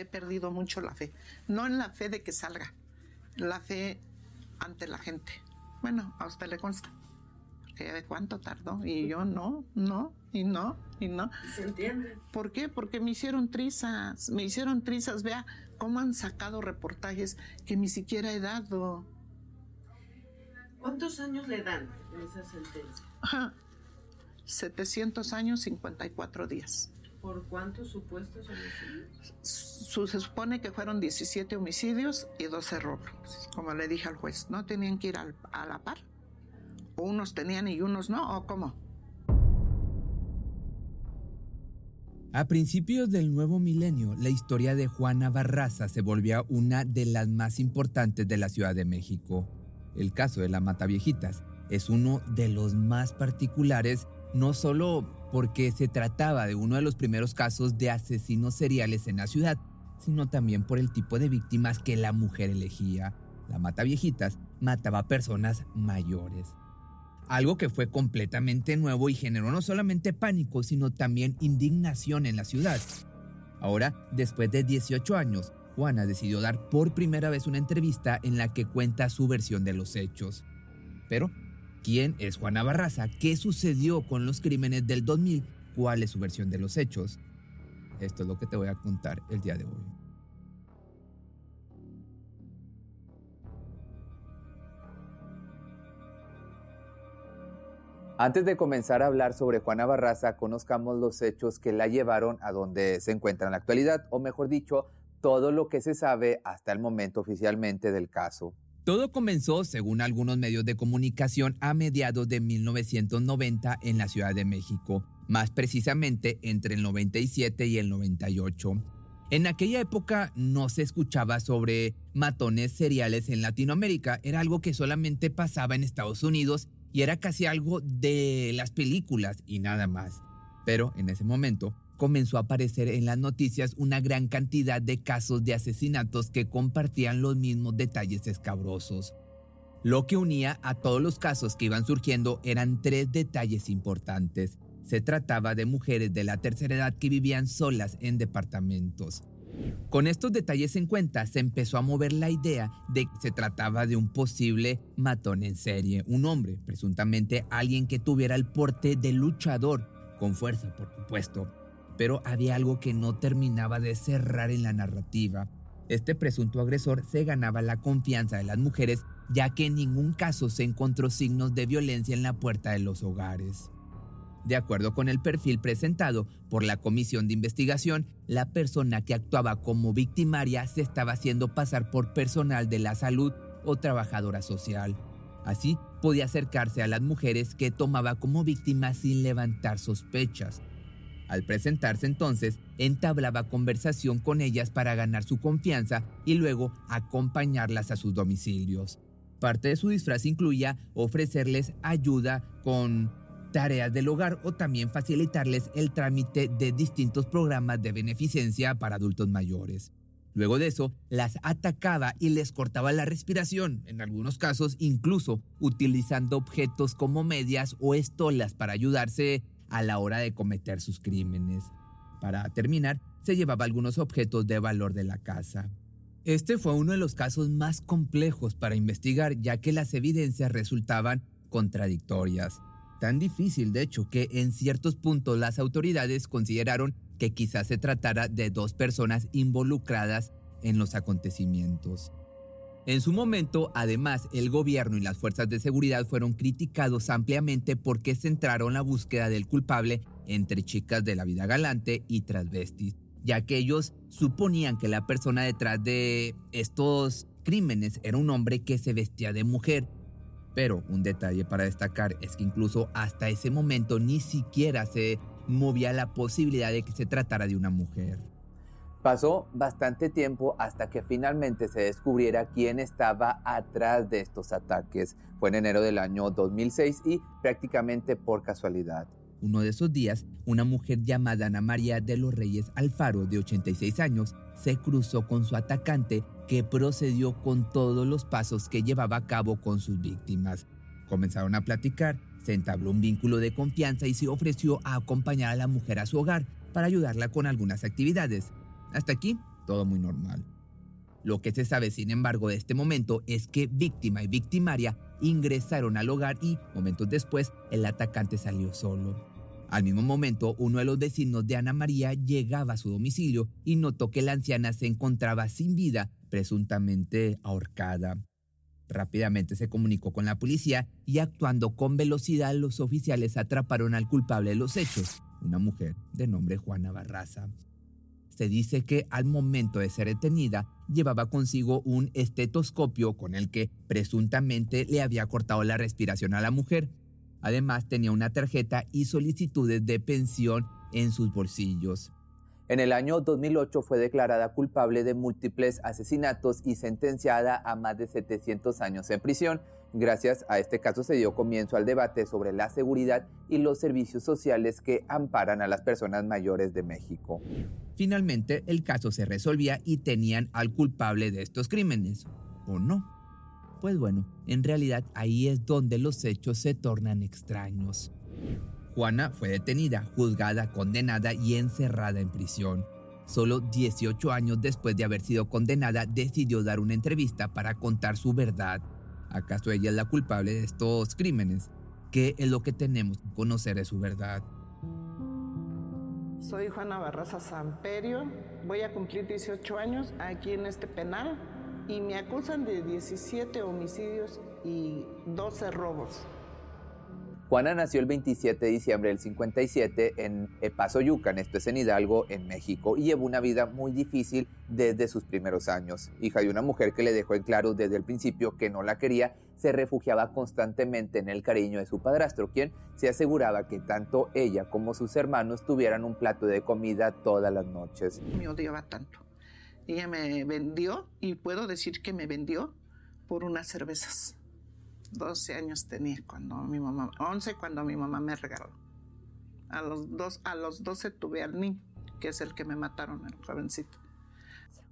he perdido mucho la fe. No en la fe de que salga, la fe ante la gente. Bueno, a usted le consta. Porque de cuánto tardó. Y yo no, no, y no, y no. Se entiende. ¿Por qué? Porque me hicieron trizas. Me hicieron trizas. Vea cómo han sacado reportajes que ni siquiera he dado. ¿Cuántos años le dan en esa sentencia? 700 años, 54 días. ¿Por cuántos supuestos homicidios? se supone que fueron 17 homicidios y 12 robos. Como le dije al juez, no tenían que ir a la par. O unos tenían y unos no, ¿o cómo? A principios del nuevo milenio, la historia de Juana Barraza se volvió una de las más importantes de la Ciudad de México. El caso de la Mata Viejitas es uno de los más particulares, no solo porque se trataba de uno de los primeros casos de asesinos seriales en la ciudad, sino también por el tipo de víctimas que la mujer elegía. La mata viejitas mataba a personas mayores. Algo que fue completamente nuevo y generó no solamente pánico, sino también indignación en la ciudad. Ahora, después de 18 años, Juana decidió dar por primera vez una entrevista en la que cuenta su versión de los hechos. Pero ¿Quién es Juana Barraza? ¿Qué sucedió con los crímenes del 2000? ¿Cuál es su versión de los hechos? Esto es lo que te voy a contar el día de hoy. Antes de comenzar a hablar sobre Juana Barraza, conozcamos los hechos que la llevaron a donde se encuentra en la actualidad, o mejor dicho, todo lo que se sabe hasta el momento oficialmente del caso. Todo comenzó, según algunos medios de comunicación, a mediados de 1990 en la Ciudad de México, más precisamente entre el 97 y el 98. En aquella época no se escuchaba sobre matones seriales en Latinoamérica, era algo que solamente pasaba en Estados Unidos y era casi algo de las películas y nada más. Pero en ese momento, comenzó a aparecer en las noticias una gran cantidad de casos de asesinatos que compartían los mismos detalles escabrosos. Lo que unía a todos los casos que iban surgiendo eran tres detalles importantes. Se trataba de mujeres de la tercera edad que vivían solas en departamentos. Con estos detalles en cuenta, se empezó a mover la idea de que se trataba de un posible matón en serie, un hombre, presuntamente alguien que tuviera el porte de luchador, con fuerza por supuesto, pero había algo que no terminaba de cerrar en la narrativa. Este presunto agresor se ganaba la confianza de las mujeres ya que en ningún caso se encontró signos de violencia en la puerta de los hogares. De acuerdo con el perfil presentado por la comisión de investigación, la persona que actuaba como victimaria se estaba haciendo pasar por personal de la salud o trabajadora social. Así podía acercarse a las mujeres que tomaba como víctimas sin levantar sospechas. Al presentarse entonces, entablaba conversación con ellas para ganar su confianza y luego acompañarlas a sus domicilios. Parte de su disfraz incluía ofrecerles ayuda con tareas del hogar o también facilitarles el trámite de distintos programas de beneficencia para adultos mayores. Luego de eso, las atacaba y les cortaba la respiración, en algunos casos incluso utilizando objetos como medias o estolas para ayudarse a la hora de cometer sus crímenes. Para terminar, se llevaba algunos objetos de valor de la casa. Este fue uno de los casos más complejos para investigar ya que las evidencias resultaban contradictorias. Tan difícil, de hecho, que en ciertos puntos las autoridades consideraron que quizás se tratara de dos personas involucradas en los acontecimientos. En su momento, además, el gobierno y las fuerzas de seguridad fueron criticados ampliamente porque centraron la búsqueda del culpable entre chicas de la vida galante y transvestis, ya que ellos suponían que la persona detrás de estos crímenes era un hombre que se vestía de mujer. Pero un detalle para destacar es que incluso hasta ese momento ni siquiera se movía la posibilidad de que se tratara de una mujer. Pasó bastante tiempo hasta que finalmente se descubriera quién estaba atrás de estos ataques. Fue en enero del año 2006 y prácticamente por casualidad. Uno de esos días, una mujer llamada Ana María de los Reyes Alfaro, de 86 años, se cruzó con su atacante que procedió con todos los pasos que llevaba a cabo con sus víctimas. Comenzaron a platicar, se entabló un vínculo de confianza y se ofreció a acompañar a la mujer a su hogar para ayudarla con algunas actividades. Hasta aquí todo muy normal. Lo que se sabe, sin embargo, de este momento es que víctima y victimaria ingresaron al hogar y, momentos después, el atacante salió solo. Al mismo momento, uno de los vecinos de Ana María llegaba a su domicilio y notó que la anciana se encontraba sin vida, presuntamente ahorcada. Rápidamente se comunicó con la policía y actuando con velocidad los oficiales atraparon al culpable de los hechos, una mujer de nombre Juana Barraza. Se dice que al momento de ser detenida llevaba consigo un estetoscopio con el que presuntamente le había cortado la respiración a la mujer. Además tenía una tarjeta y solicitudes de pensión en sus bolsillos. En el año 2008 fue declarada culpable de múltiples asesinatos y sentenciada a más de 700 años en prisión. Gracias a este caso se dio comienzo al debate sobre la seguridad y los servicios sociales que amparan a las personas mayores de México. Finalmente, el caso se resolvía y tenían al culpable de estos crímenes, ¿o no? Pues bueno, en realidad ahí es donde los hechos se tornan extraños. Juana fue detenida, juzgada, condenada y encerrada en prisión. Solo 18 años después de haber sido condenada, decidió dar una entrevista para contar su verdad. ¿Acaso ella es la culpable de estos crímenes? ¿Qué es lo que tenemos que conocer de su verdad? Soy Juana Barraza Samperio, voy a cumplir 18 años aquí en este penal y me acusan de 17 homicidios y 12 robos. Juana nació el 27 de diciembre del 57 en Epazoyucan, esto es en Hidalgo, en México, y llevó una vida muy difícil desde sus primeros años. Hija de una mujer que le dejó en claro desde el principio que no la quería, se refugiaba constantemente en el cariño de su padrastro, quien se aseguraba que tanto ella como sus hermanos tuvieran un plato de comida todas las noches. Me odiaba tanto. Ella me vendió, y puedo decir que me vendió por unas cervezas. 12 años tenía cuando mi mamá, 11 cuando mi mamá me regaló. A los, dos, a los 12 tuve al niño, que es el que me mataron, el jovencito.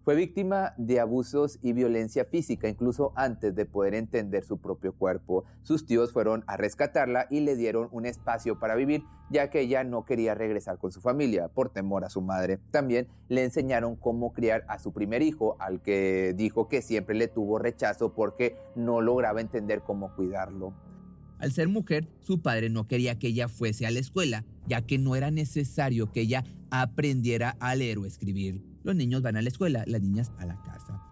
Fue víctima de abusos y violencia física incluso antes de poder entender su propio cuerpo. Sus tíos fueron a rescatarla y le dieron un espacio para vivir, ya que ella no quería regresar con su familia por temor a su madre. También le enseñaron cómo criar a su primer hijo, al que dijo que siempre le tuvo rechazo porque no lograba entender cómo cuidarlo. Al ser mujer, su padre no quería que ella fuese a la escuela, ya que no era necesario que ella aprendiera a leer o escribir. Los niños van a la escuela, las niñas a la casa.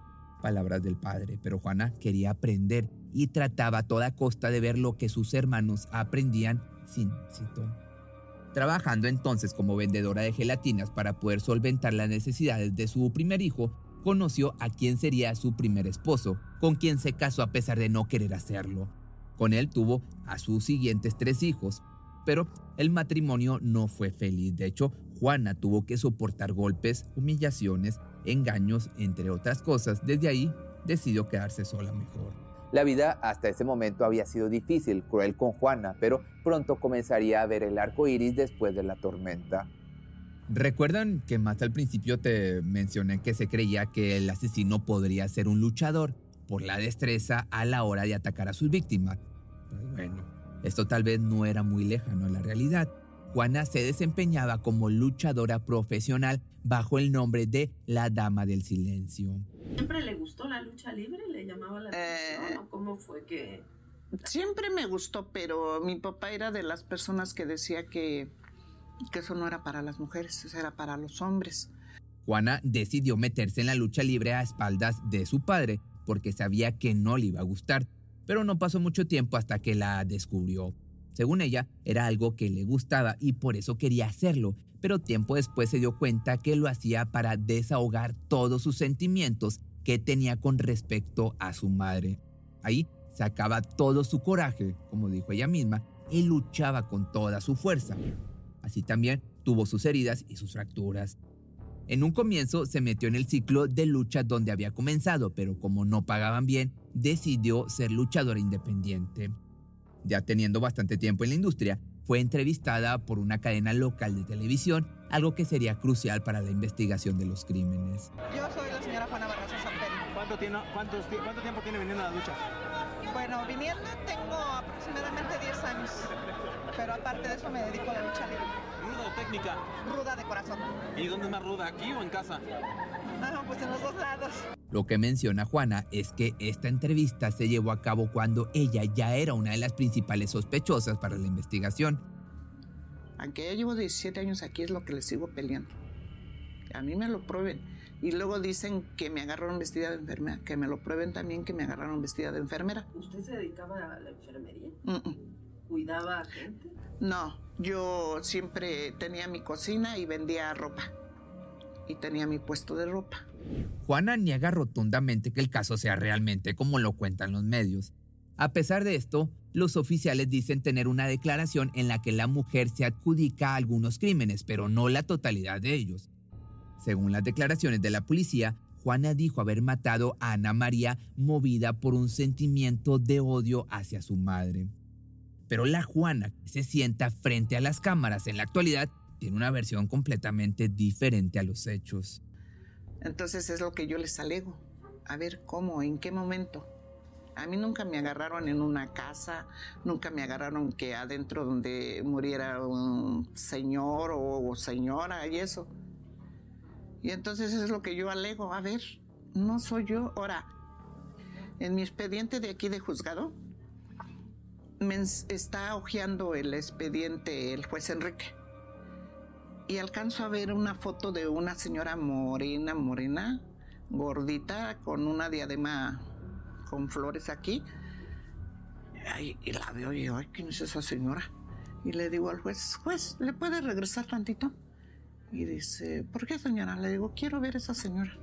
Palabras del padre, pero Juana quería aprender y trataba a toda costa de ver lo que sus hermanos aprendían sin éxito. Trabajando entonces como vendedora de gelatinas para poder solventar las necesidades de su primer hijo, conoció a quien sería su primer esposo, con quien se casó a pesar de no querer hacerlo. Con él tuvo a sus siguientes tres hijos, pero el matrimonio no fue feliz. De hecho, Juana tuvo que soportar golpes, humillaciones, engaños, entre otras cosas. Desde ahí decidió quedarse sola mejor. La vida hasta ese momento había sido difícil, cruel con Juana, pero pronto comenzaría a ver el arco iris después de la tormenta. ¿Recuerdan que más al principio te mencioné que se creía que el asesino podría ser un luchador por la destreza a la hora de atacar a sus víctimas? Pues bueno, esto tal vez no era muy lejano a la realidad. Juana se desempeñaba como luchadora profesional bajo el nombre de la Dama del Silencio. ¿Siempre le gustó la lucha libre? ¿Le llamaba la atención? Eh, ¿Cómo fue que...? Siempre me gustó, pero mi papá era de las personas que decía que, que eso no era para las mujeres, eso era para los hombres. Juana decidió meterse en la lucha libre a espaldas de su padre porque sabía que no le iba a gustar, pero no pasó mucho tiempo hasta que la descubrió. Según ella, era algo que le gustaba y por eso quería hacerlo, pero tiempo después se dio cuenta que lo hacía para desahogar todos sus sentimientos que tenía con respecto a su madre. Ahí sacaba todo su coraje, como dijo ella misma, y luchaba con toda su fuerza. Así también tuvo sus heridas y sus fracturas. En un comienzo se metió en el ciclo de lucha donde había comenzado, pero como no pagaban bien, decidió ser luchadora independiente ya teniendo bastante tiempo en la industria, fue entrevistada por una cadena local de televisión, algo que sería crucial para la investigación de los crímenes. Yo soy la señora Juana Barraza Samperio. ¿Cuánto, tiene, cuántos, ¿Cuánto tiempo tiene viniendo a la lucha? Bueno, viniendo tengo aproximadamente 10 años, pero aparte de eso me dedico a la lucha libre. ¿Ruda o técnica? Ruda de corazón. ¿Y dónde es más ruda, aquí o en casa? Ah, pues todas. Lo que menciona Juana es que esta entrevista se llevó a cabo cuando ella ya era una de las principales sospechosas para la investigación. Aunque ya llevo 17 años aquí, es lo que les sigo peleando. A mí me lo prueben. Y luego dicen que me agarraron vestida de enfermera. Que me lo prueben también que me agarraron vestida de enfermera. ¿Usted se dedicaba a la enfermería? Mm, mm. ¿Cuidaba a gente? No, yo siempre tenía mi cocina y vendía ropa. Tenía mi puesto de ropa. Juana niega rotundamente que el caso sea realmente como lo cuentan los medios. A pesar de esto, los oficiales dicen tener una declaración en la que la mujer se adjudica a algunos crímenes, pero no la totalidad de ellos. Según las declaraciones de la policía, Juana dijo haber matado a Ana María movida por un sentimiento de odio hacia su madre. Pero la Juana que se sienta frente a las cámaras en la actualidad tiene una versión completamente diferente a los hechos. Entonces es lo que yo les alego. A ver cómo, en qué momento. A mí nunca me agarraron en una casa, nunca me agarraron que adentro donde muriera un señor o señora y eso. Y entonces es lo que yo alego. A ver, no soy yo. Ahora, en mi expediente de aquí de juzgado, me está hojeando el expediente el juez Enrique. Y alcanzo a ver una foto de una señora morena, morena, gordita, con una diadema con flores aquí. y la veo y ay, ¿quién es esa señora? Y le digo al juez, juez, ¿le puede regresar tantito? Y dice, ¿por qué señora? Le digo, quiero ver a esa señora.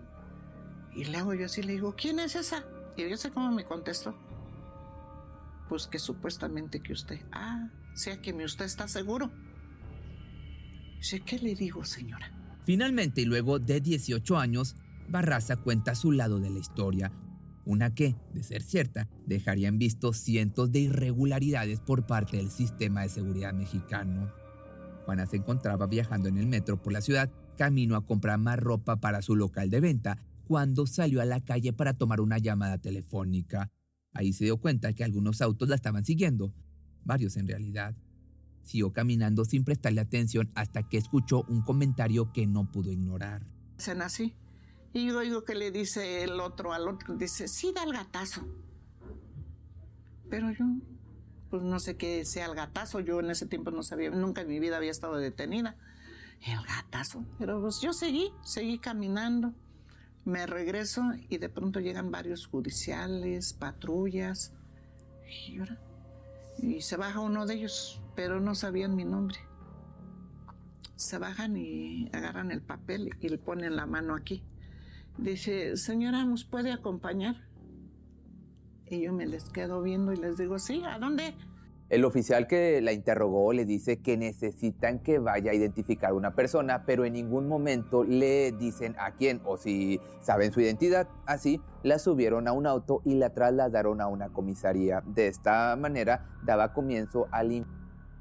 Y le hago yo así, le digo, ¿quién es esa? Y yo sé cómo me contestó. Pues que supuestamente que usted. Ah, sea que mi usted está seguro. ¿Qué le digo, señora? Finalmente, y luego de 18 años, Barraza cuenta su lado de la historia. Una que, de ser cierta, dejaría en visto cientos de irregularidades por parte del sistema de seguridad mexicano. Juana se encontraba viajando en el metro por la ciudad, camino a comprar más ropa para su local de venta, cuando salió a la calle para tomar una llamada telefónica. Ahí se dio cuenta que algunos autos la estaban siguiendo, varios en realidad. Siguió caminando sin prestarle atención hasta que escuchó un comentario que no pudo ignorar. Hacen así. Y yo oigo que le dice el otro al otro, dice, sí, da el gatazo. Pero yo pues no sé qué sea el gatazo. Yo en ese tiempo no sabía, nunca en mi vida había estado detenida. El gatazo. Pero pues yo seguí, seguí caminando. Me regreso y de pronto llegan varios judiciales, patrullas. Y, y se baja uno de ellos, pero no sabían mi nombre. Se bajan y agarran el papel y le ponen la mano aquí. Dice, señora, ¿nos puede acompañar? Y yo me les quedo viendo y les digo, sí, ¿a dónde? El oficial que la interrogó le dice que necesitan que vaya a identificar a una persona, pero en ningún momento le dicen a quién o si saben su identidad. Así la subieron a un auto y la trasladaron a una comisaría. De esta manera daba comienzo al...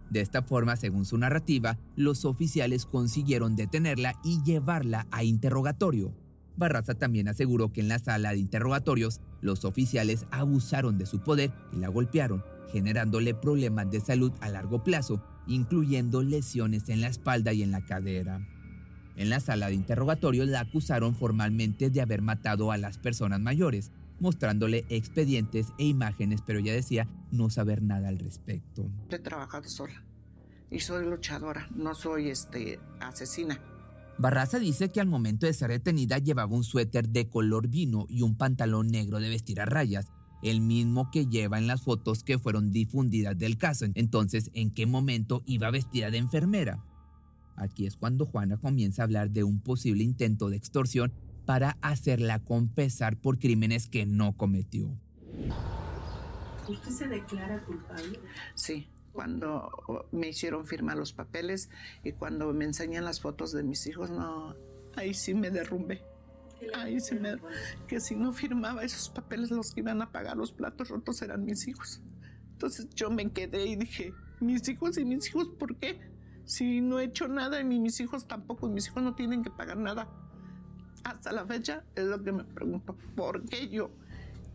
De esta forma, según su narrativa, los oficiales consiguieron detenerla y llevarla a interrogatorio. Barraza también aseguró que en la sala de interrogatorios los oficiales abusaron de su poder y la golpearon, generándole problemas de salud a largo plazo, incluyendo lesiones en la espalda y en la cadera. En la sala de interrogatorios la acusaron formalmente de haber matado a las personas mayores, mostrándole expedientes e imágenes, pero ella decía no saber nada al respecto. He trabajado sola y soy luchadora, no soy este asesina. Barraza dice que al momento de ser detenida llevaba un suéter de color vino y un pantalón negro de vestir a rayas, el mismo que lleva en las fotos que fueron difundidas del caso. Entonces, ¿en qué momento iba vestida de enfermera? Aquí es cuando Juana comienza a hablar de un posible intento de extorsión para hacerla confesar por crímenes que no cometió. ¿Usted se declara culpable? Sí cuando me hicieron firmar los papeles y cuando me enseñan las fotos de mis hijos, no, ahí sí me derrumbé. Ahí sí me... Que si no firmaba esos papeles, los que iban a pagar los platos rotos eran mis hijos. Entonces yo me quedé y dije, mis hijos y mis hijos, ¿por qué? Si no he hecho nada y mis hijos tampoco, mis hijos no tienen que pagar nada. Hasta la fecha es lo que me pregunto, ¿por qué yo?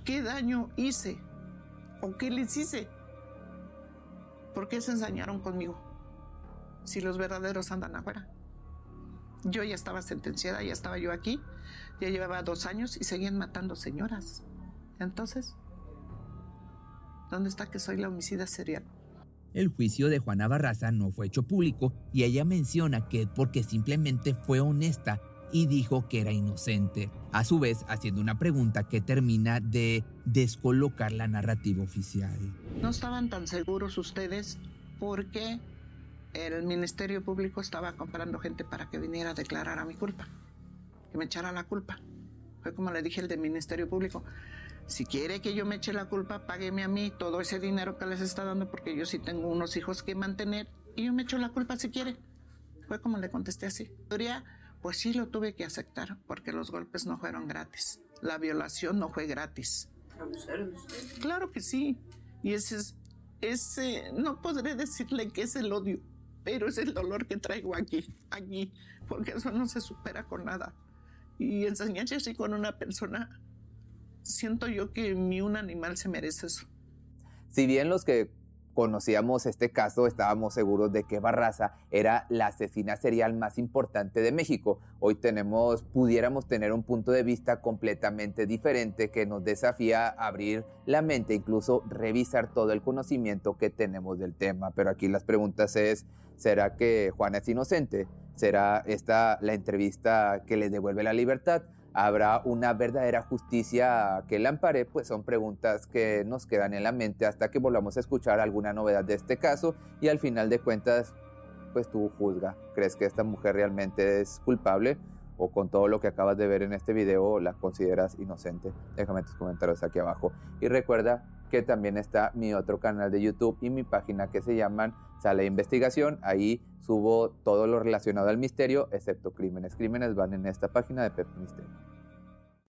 ¿Qué daño hice? ¿O qué les hice? ¿Por qué se ensañaron conmigo? Si los verdaderos andan afuera. Yo ya estaba sentenciada, ya estaba yo aquí Ya llevaba dos años y seguían matando señoras. Entonces, ¿dónde está que soy la homicida serial? El juicio de Juana Barraza no fue hecho público y ella menciona que porque simplemente fue honesta y dijo que era inocente, a su vez haciendo una pregunta que termina de descolocar la narrativa oficial. No estaban tan seguros ustedes porque el Ministerio Público estaba comprando gente para que viniera a declarar a mi culpa, que me echara la culpa. Fue como le dije el del Ministerio Público, si quiere que yo me eche la culpa, págueme a mí todo ese dinero que les está dando porque yo sí tengo unos hijos que mantener y yo me echo la culpa si quiere. Fue como le contesté así. Pues sí lo tuve que aceptar porque los golpes no fueron gratis. La violación no fue gratis. ¿Abusaron usted? Claro que sí. Y ese es, ese, no podré decirle que es el odio, pero es el dolor que traigo aquí, aquí, porque eso no se supera con nada. Y enseñarse así con una persona, siento yo que ni un animal se merece eso. Si bien los que conocíamos este caso, estábamos seguros de que Barraza era la asesina serial más importante de México. Hoy tenemos, pudiéramos tener un punto de vista completamente diferente que nos desafía a abrir la mente, incluso revisar todo el conocimiento que tenemos del tema. Pero aquí las preguntas es, ¿será que Juana es inocente? ¿Será esta la entrevista que le devuelve la libertad? habrá una verdadera justicia que la ampare, pues son preguntas que nos quedan en la mente hasta que volvamos a escuchar alguna novedad de este caso y al final de cuentas, pues tú juzga, ¿crees que esta mujer realmente es culpable? o con todo lo que acabas de ver en este video la consideras inocente? Déjame tus comentarios aquí abajo. Y recuerda que también está mi otro canal de YouTube y mi página que se llaman Sale Investigación. Ahí subo todo lo relacionado al misterio, excepto crímenes. Crímenes van en esta página de Pep Misterio.